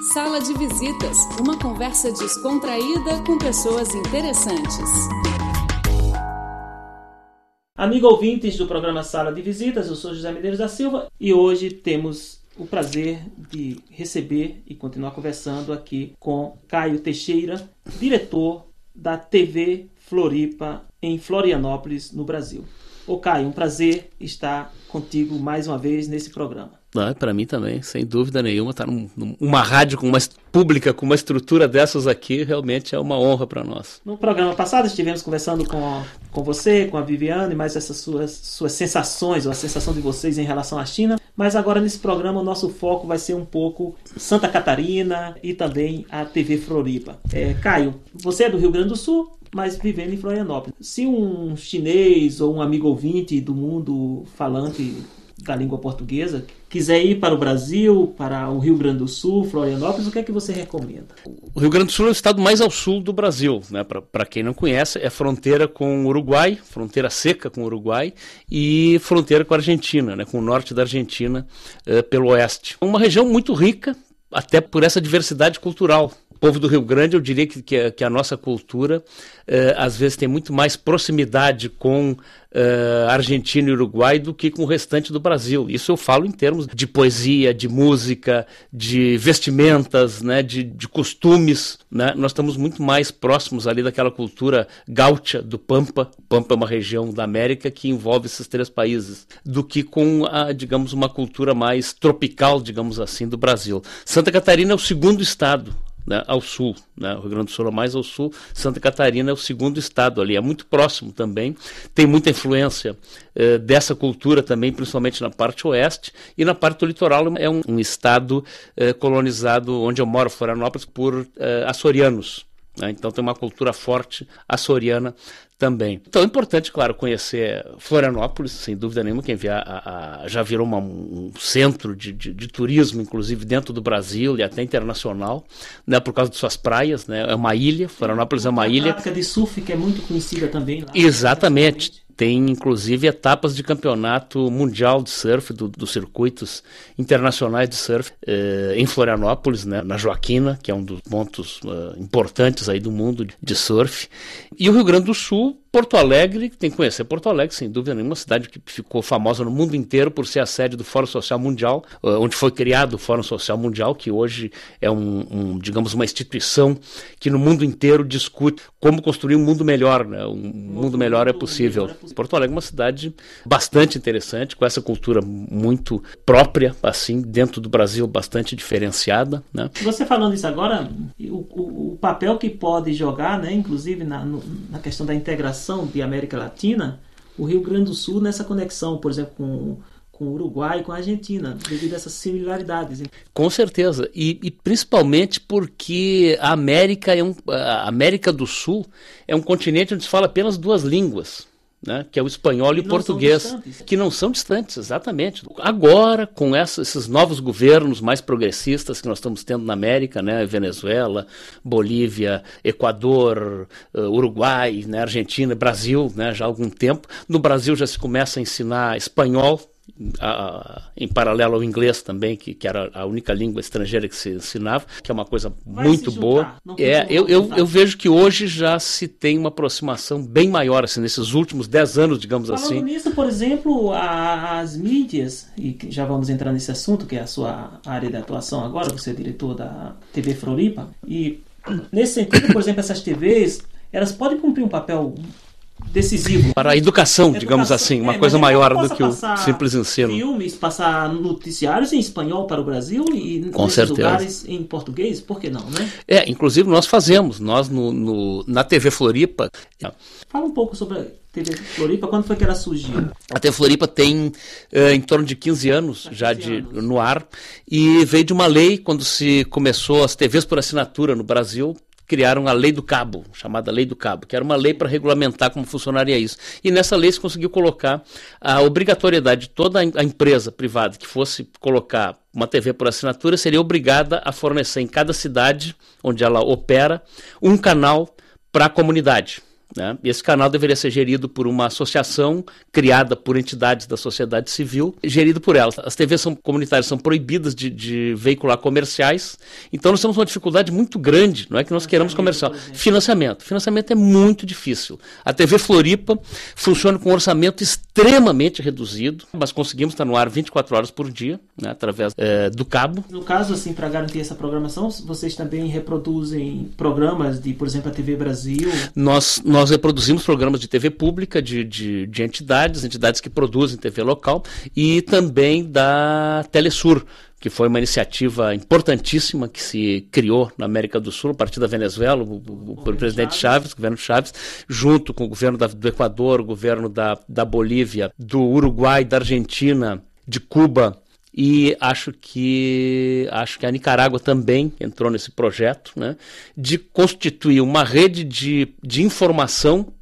Sala de Visitas, uma conversa descontraída com pessoas interessantes. Amigo ouvintes do programa Sala de Visitas, eu sou José Medeiros da Silva e hoje temos o prazer de receber e continuar conversando aqui com Caio Teixeira, diretor da TV Floripa em Florianópolis, no Brasil. Ô Caio, um prazer estar contigo mais uma vez nesse programa. Ah, para mim também, sem dúvida nenhuma, estar tá num, numa rádio com uma pública com uma estrutura dessas aqui realmente é uma honra para nós. No programa passado estivemos conversando com, com você, com a Viviane, mais essas suas, suas sensações, ou a sensação de vocês em relação à China. Mas agora nesse programa o nosso foco vai ser um pouco Santa Catarina e também a TV Floripa. É, Caio, você é do Rio Grande do Sul, mas vivendo em Florianópolis. Se um chinês ou um amigo ouvinte do mundo falante da língua portuguesa quiser ir para o Brasil, para o Rio Grande do Sul, Florianópolis, o que é que você recomenda? O Rio Grande do Sul é o estado mais ao sul do Brasil, né? Para quem não conhece, é fronteira com o Uruguai, fronteira seca com o Uruguai e fronteira com a Argentina, né? com o norte da Argentina uh, pelo oeste. Uma região muito rica, até por essa diversidade cultural povo do Rio Grande, eu diria que, que, a, que a nossa cultura uh, às vezes tem muito mais proximidade com uh, Argentina e Uruguai do que com o restante do Brasil. Isso eu falo em termos de poesia, de música, de vestimentas, né, de, de costumes. Né? Nós estamos muito mais próximos ali daquela cultura gaúcha do Pampa. O Pampa é uma região da América que envolve esses três países, do que com, a, digamos, uma cultura mais tropical, digamos assim, do Brasil. Santa Catarina é o segundo estado né, ao sul. Né? O Rio Grande do Sul é mais ao sul, Santa Catarina é o segundo estado ali, é muito próximo também, tem muita influência eh, dessa cultura também, principalmente na parte oeste, e na parte do litoral é um, um estado eh, colonizado, onde eu moro, Florianópolis, por eh, açorianos. Né? Então tem uma cultura forte açoriana também. Então é importante, claro, conhecer Florianópolis, sem dúvida nenhuma, quem vier a, a, já virou uma, um centro de, de, de, turismo, inclusive dentro do Brasil e até internacional, né, por causa de suas praias, né, é uma ilha, Florianópolis é uma ilha. A de surf que é muito conhecida também. Lá, Exatamente. Tem inclusive etapas de campeonato mundial de surf, do, dos circuitos internacionais de surf, eh, em Florianópolis, né, na Joaquina, que é um dos pontos uh, importantes aí do mundo de surf. E o Rio Grande do Sul Porto Alegre, tem que conhecer Porto Alegre, sem dúvida nenhuma, cidade que ficou famosa no mundo inteiro por ser a sede do Fórum Social Mundial, eh, onde foi criado o Fórum Social Mundial, que hoje é um, um digamos, uma instituição que no mundo inteiro discute como construir um mundo melhor, né? Um mundo melhor é possível. Porto Alegre é uma cidade bastante interessante, com essa cultura muito própria, assim, dentro do Brasil, bastante diferenciada, né? Você falando isso agora, o, o, papel que pode jogar, né, inclusive na, no, na questão da integração de América Latina, o Rio Grande do Sul nessa conexão, por exemplo, com, com o Uruguai e com a Argentina, devido a essas similaridades. Com certeza, e, e, principalmente porque a América, é um, a América do Sul é um continente onde se fala apenas duas línguas né, que é o espanhol e o português, que não são distantes, exatamente. Agora, com essa, esses novos governos mais progressistas que nós estamos tendo na América, né, Venezuela, Bolívia, Equador, uh, Uruguai, né, Argentina, Brasil, né, já há algum tempo, no Brasil já se começa a ensinar espanhol a, em paralelo ao inglês também, que, que era a única língua estrangeira que se ensinava, que é uma coisa Vai muito boa. É, eu, eu, eu, vejo que hoje já se tem uma aproximação bem maior, assim, nesses últimos dez anos, digamos Falando assim. nisso, por exemplo, a, as mídias, e já vamos entrar nesse assunto, que é a sua área de atuação agora, você é diretor da TV Floripa, e nesse sentido, por exemplo, essas TVs, elas podem cumprir um papel decisivo. Para a educação, educação digamos assim, uma é, coisa maior do que o simples ensino. Filmes, passar noticiários em espanhol para o Brasil e Com certeza. lugares em português, por que não, né? É, inclusive nós fazemos, nós no, no na TV Floripa. Fala um pouco sobre a TV Floripa, quando foi que ela surgiu? A TV Floripa tem uh, em torno de 15 anos 15 já de, anos. no ar e veio de uma lei quando se começou as TVs por assinatura no Brasil criaram a Lei do Cabo, chamada Lei do Cabo, que era uma lei para regulamentar como funcionaria isso. E nessa lei se conseguiu colocar a obrigatoriedade de toda a empresa privada que fosse colocar uma TV por assinatura seria obrigada a fornecer em cada cidade onde ela opera um canal para a comunidade. Né? E esse canal deveria ser gerido por uma associação criada por entidades da sociedade civil, gerido por elas. As TVs são, comunitárias são proibidas de, de veicular comerciais, então nós temos uma dificuldade muito grande, não é que nós queremos comercial. Financiamento. Financiamento é muito difícil. A TV Floripa funciona com um orçamento extremamente reduzido, mas conseguimos estar no ar 24 horas por dia, né, através é, do cabo. No caso, assim, para garantir essa programação, vocês também reproduzem programas de, por exemplo, a TV Brasil? Nós, nós reproduzimos programas de TV pública, de, de, de entidades, entidades que produzem TV local, e também da Telesur, que foi uma iniciativa importantíssima que se criou na América do Sul, a partir da Venezuela, o, o, o presidente Chaves, o governo Chaves, junto com o governo da, do Equador, o governo da, da Bolívia, do Uruguai, da Argentina, de Cuba e acho que acho que a Nicarágua também entrou nesse projeto, né, de constituir uma rede de, de informação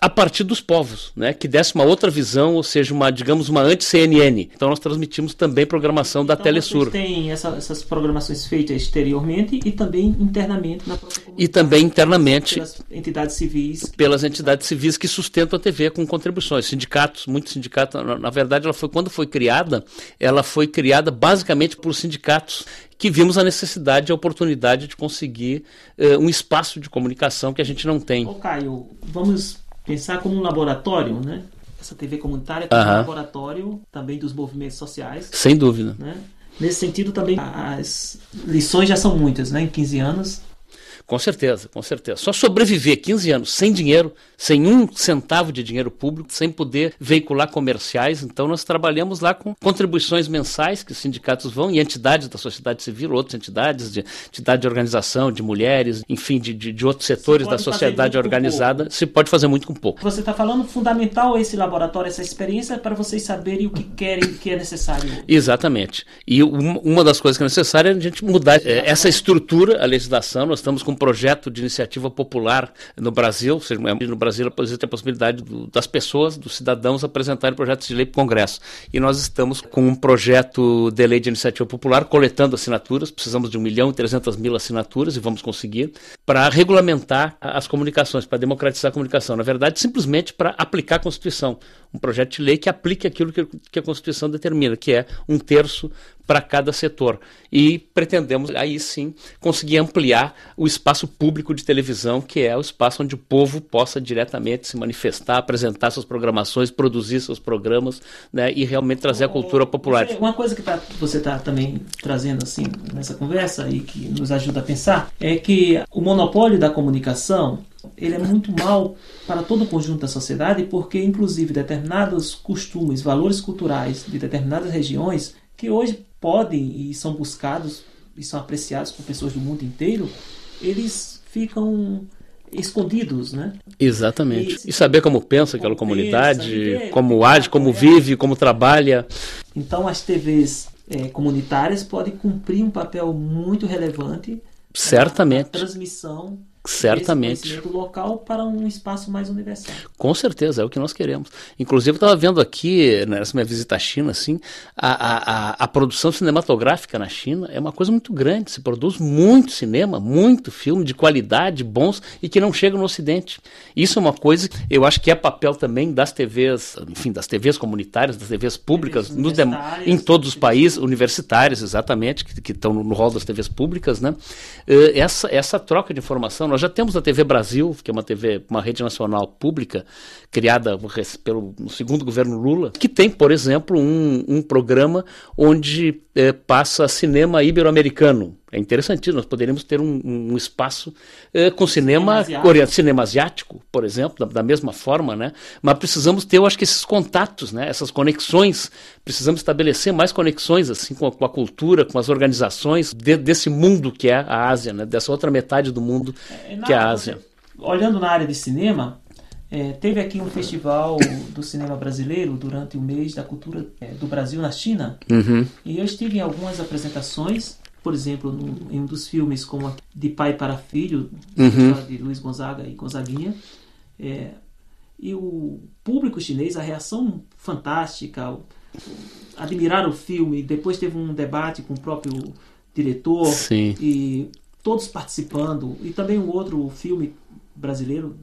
a partir dos povos, né, que desse uma outra visão, ou seja, uma, digamos, uma anti-CNN. Então nós transmitimos também programação da então, Telesur. tem essa, essas programações feitas exteriormente e também internamente na própria comunidade. E também internamente pelas entidades civis. Pelas entidades civis que sustentam a TV com contribuições. Sindicatos, muitos sindicatos, na, na verdade, ela foi quando foi criada, ela foi criada basicamente por sindicatos que vimos a necessidade e a oportunidade de conseguir uh, um espaço de comunicação que a gente não tem. Ô Caio, vamos pensar como um laboratório, né? Essa TV comunitária como um laboratório também dos movimentos sociais. Sem dúvida. Né? Nesse sentido também as lições já são muitas, né? Em 15 anos com certeza, com certeza. Só sobreviver 15 anos sem dinheiro, sem um centavo de dinheiro público, sem poder veicular comerciais. Então, nós trabalhamos lá com contribuições mensais que os sindicatos vão e entidades da sociedade civil, outras entidades, de entidade de organização, de mulheres, enfim, de, de, de outros setores da sociedade organizada. Se pode fazer muito com pouco. Você está falando fundamental esse laboratório, essa experiência, para vocês saberem o que querem, o que é necessário. Exatamente. E uma das coisas que é necessária é a gente mudar é, essa estrutura, a legislação. Nós estamos com projeto de iniciativa popular no Brasil, ou seja, no Brasil existe a possibilidade do, das pessoas, dos cidadãos apresentarem projetos de lei para o Congresso. E nós estamos com um projeto de lei de iniciativa popular, coletando assinaturas, precisamos de 1 milhão e 300 mil assinaturas e vamos conseguir, para regulamentar as comunicações, para democratizar a comunicação. Na verdade, simplesmente para aplicar a Constituição. Um projeto de lei que aplique aquilo que, que a Constituição determina, que é um terço para cada setor. E pretendemos, aí sim, conseguir ampliar o espaço público de televisão, que é o espaço onde o povo possa diretamente se manifestar, apresentar suas programações, produzir seus programas né, e realmente trazer a cultura popular. Uma coisa que tá, você está também trazendo assim nessa conversa e que nos ajuda a pensar é que o monopólio da comunicação ele é muito mal para todo o conjunto da sociedade porque inclusive determinados costumes, valores culturais de determinadas regiões que hoje podem e são buscados e são apreciados por pessoas do mundo inteiro, eles ficam escondidos, né? Exatamente. E, e saber como pensa aquela comunidade, pensa, como age, como vive, como trabalha. Então as TVs é, comunitárias podem cumprir um papel muito relevante certamente na transmissão Certamente. Esse local para um espaço mais universal. Com certeza, é o que nós queremos. Inclusive, eu estava vendo aqui, nessa minha visita à China, assim, a, a, a, produção cinematográfica na China é uma coisa muito grande. Se produz muito cinema, muito filme de qualidade, bons, e que não chega no Ocidente. Isso é uma coisa que eu acho que é papel também das TVs, enfim, das TVs comunitárias, das TVs públicas, TVs no, em todos os países, universitários, exatamente, que, que estão no, no rol das TVs públicas, né? Eh, essa, essa troca de informação nós já temos a TV Brasil, que é uma TV, uma rede nacional pública, criada pelo segundo governo Lula, que tem, por exemplo, um, um programa onde é, passa cinema ibero-americano. É interessantíssimo, nós poderíamos ter um, um espaço é, com cinema, cinema asiático. cinema asiático, por exemplo, da, da, mesma forma, né? Mas precisamos ter, eu acho que esses contatos, né? essas conexões, precisamos estabelecer mais conexões assim com a, com a cultura, com as organizações de, desse mundo que é a Ásia, né? Dessa outra metade do mundo é, que é a Ásia. Olhando na área de cinema, é, teve aqui um festival do cinema brasileiro durante o mês da cultura é, do Brasil na China. Uhum. E eu estive em algumas apresentações, por exemplo, num, em um dos filmes como De Pai para Filho, uhum. de Luiz Gonzaga e Gonzaguinha. É, e o público chinês, a reação fantástica, admirar o filme. Depois teve um debate com o próprio diretor Sim. e todos participando. E também um outro filme brasileiro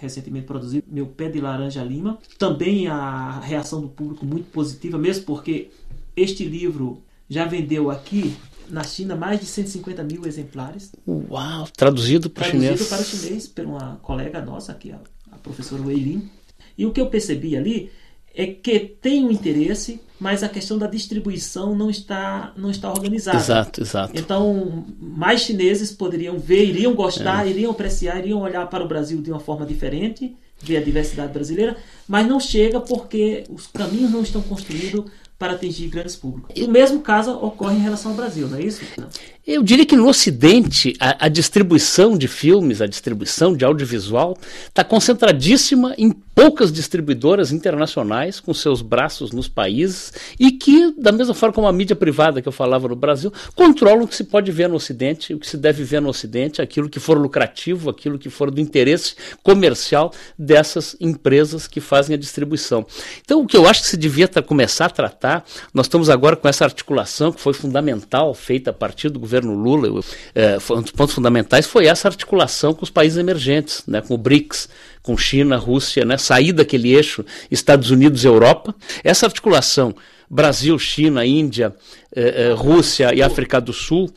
recentemente produzido, Meu Pé de Laranja Lima. Também a reação do público muito positiva, mesmo porque este livro já vendeu aqui na China mais de 150 mil exemplares. Uau! Traduzido para o chinês. Traduzido para o chinês por uma colega nossa, aqui, a, a professora Wei Lin. E o que eu percebi ali é que tem um interesse, mas a questão da distribuição não está, não está organizada. Exato, exato. Então, mais chineses poderiam ver, iriam gostar, é. iriam apreciar, iriam olhar para o Brasil de uma forma diferente, ver a diversidade brasileira, mas não chega porque os caminhos não estão construídos para atingir grandes públicos. E o mesmo caso ocorre em relação ao Brasil, não é isso? Eu diria que no Ocidente a, a, distribuição de filmes, a distribuição de audiovisual está concentradíssima em poucas distribuidoras internacionais com seus braços nos países e que, da mesma forma como a mídia privada que eu falava no Brasil, controlam o que se pode ver no Ocidente, o que se deve ver no Ocidente, aquilo que for lucrativo, aquilo que for do interesse comercial dessas empresas que fazem a distribuição. Então, o que eu acho que se devia começar a tratar, nós estamos agora com essa articulação que foi fundamental, feita a partir do governo Lula, é, um dos pontos fundamentais foi essa articulação com os países emergentes, né, com o BRICS, com China, Rússia, né, sair daquele eixo Estados Unidos Europa. Essa articulação Brasil, China, Índia, eh, eh, Rússia e África do Sul,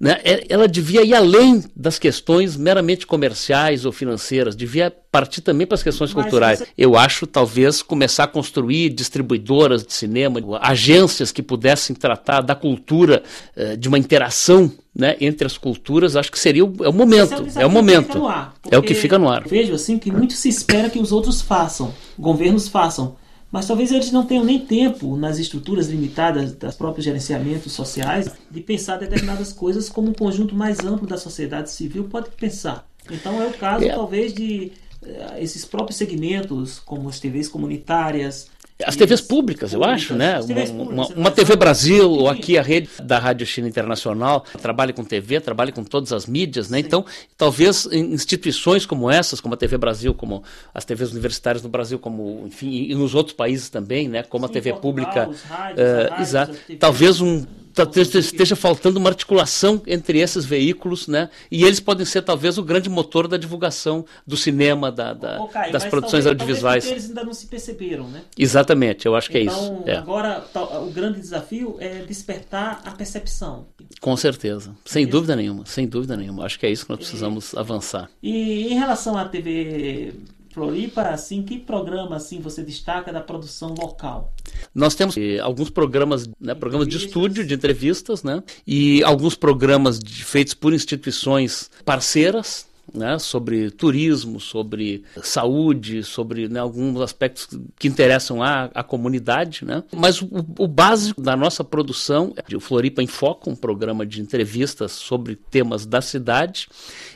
né, é, ela devia ir além das questões meramente comerciais ou financeiras, devia partir também para as questões Mas culturais. Você... Eu acho, talvez, começar a construir distribuidoras de cinema, agências que pudessem tratar da cultura, eh, de uma interação né, entre as culturas, acho que seria o, é o momento. É, o, é o momento. Ar, é o que fica no ar. Vejo assim que muito se espera que os outros façam, governos façam. Mas talvez eles não tenham nem tempo, nas estruturas limitadas dos próprios gerenciamentos sociais, de pensar determinadas coisas como um conjunto mais amplo da sociedade civil pode pensar. Então é o caso, é. talvez, de uh, esses próprios segmentos, como as TVs comunitárias, as TVs públicas, eu acho, né? Uma, uma, uma, TV Brasil, ou aqui a rede da Rádio China Internacional, trabalha com TV, trabalha com todas as mídias, né? Então, talvez instituições como essas, como a TV Brasil, como as TVs universitárias no Brasil, como, enfim, e nos outros países também, né? Como a TV pública. Uh, exato. Talvez um Tá, esteja faltando uma articulação entre esses veículos, né? E eles podem ser talvez o grande motor da divulgação do cinema, da, da Caio, das produções talvez, audiovisuais. Talvez eles ainda não se perceberam, né? Exatamente, eu acho que então, é isso. Então, é. agora o grande desafio é despertar a percepção. Com certeza, sem dúvida nenhuma, sem dúvida nenhuma. Acho que é isso que nós precisamos e, avançar. E em relação à TV Floripa, assim, que programa assim você destaca da produção local? Nós temos eh, alguns programas, né, programas de estúdio, de entrevistas, né, e alguns programas de, feitos por instituições parceiras, né, sobre turismo, sobre saúde, sobre né, alguns aspectos que interessam à, à comunidade. Né? Mas o, o, básico da nossa produção é o Floripa em Foco, um programa de entrevistas sobre temas da cidade,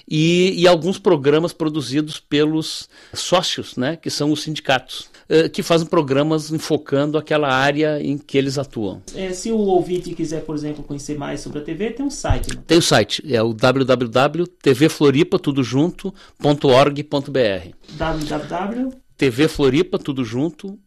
e, e alguns programas produzidos pelos sócios, né, que são os sindicatos. Eh, que fazem programas enfocando aquela área em que eles atuam. É, se o ouvinte quiser, por exemplo, conhecer mais sobre a TV, tem um site. Né? Tem o um site, é o www.tvfloripa, tudo junto.org.br. www tvfloripa, tudo junto.org.br.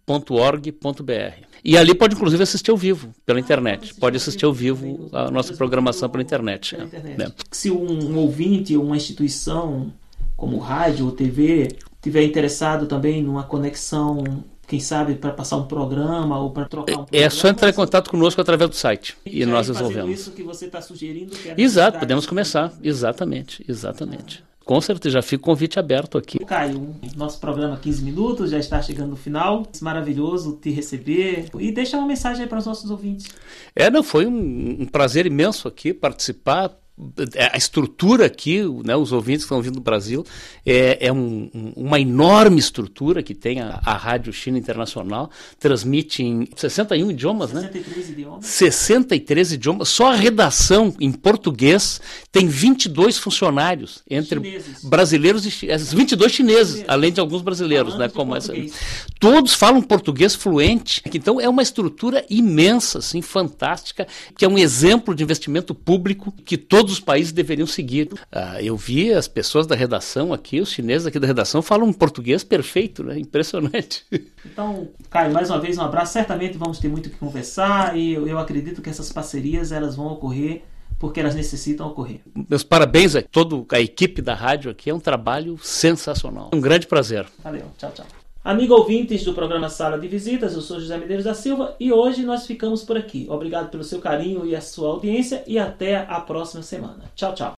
E ali pode inclusive assistir ao vivo pela internet. Pode assistir ao vivo a nossa programação pela internet. Pela internet. É. Se um ouvinte ou uma instituição como rádio ou TV tiver interessado também numa conexão, quem sabe para passar um programa ou para trocar um programa, É só entrar em contato conosco através do site e, e nós resolvemos. isso que você está sugerindo. Que é Exato, podemos começar. Exatamente, exatamente. Com certeza, já fica o convite aberto aqui. Caio, nosso programa 15 minutos já está chegando no final. Maravilhoso te receber. E deixa uma mensagem aí para os nossos ouvintes. É, não, foi um, um prazer imenso aqui participar é, a estrutura aqui, né, os ouvintes que estão vindo do Brasil, é, é um, uma enorme estrutura que tem a, a, Rádio China Internacional, transmite em 61 idiomas, 63 né? idiomas. 63 idiomas. Só a redação em português tem 22 funcionários, entre chineses. brasileiros e 22 chineses, chineses, além de alguns brasileiros, né, como essa. Todos falam português fluente. Então é uma estrutura imensa, assim, fantástica, que é um exemplo de investimento público que todos todos os países deveriam seguir. Ah, eu vi as pessoas da redação aqui, os chineses aqui da redação, falam um português perfeito, né? Impressionante. Então, Caio, mais uma vez um abraço. Certamente vamos ter muito o que conversar e eu, eu acredito que essas parcerias elas vão ocorrer porque elas necessitam ocorrer. Meus parabéns a toda a equipe da rádio aqui, é um trabalho sensacional. Um grande prazer. Valeu, tchau, tchau. Amigo ouvintes do programa Sala de Visitas, eu sou José Medeiros da Silva e hoje nós ficamos por aqui. Obrigado pelo seu carinho e a sua audiência e até a próxima semana. Tchau, tchau.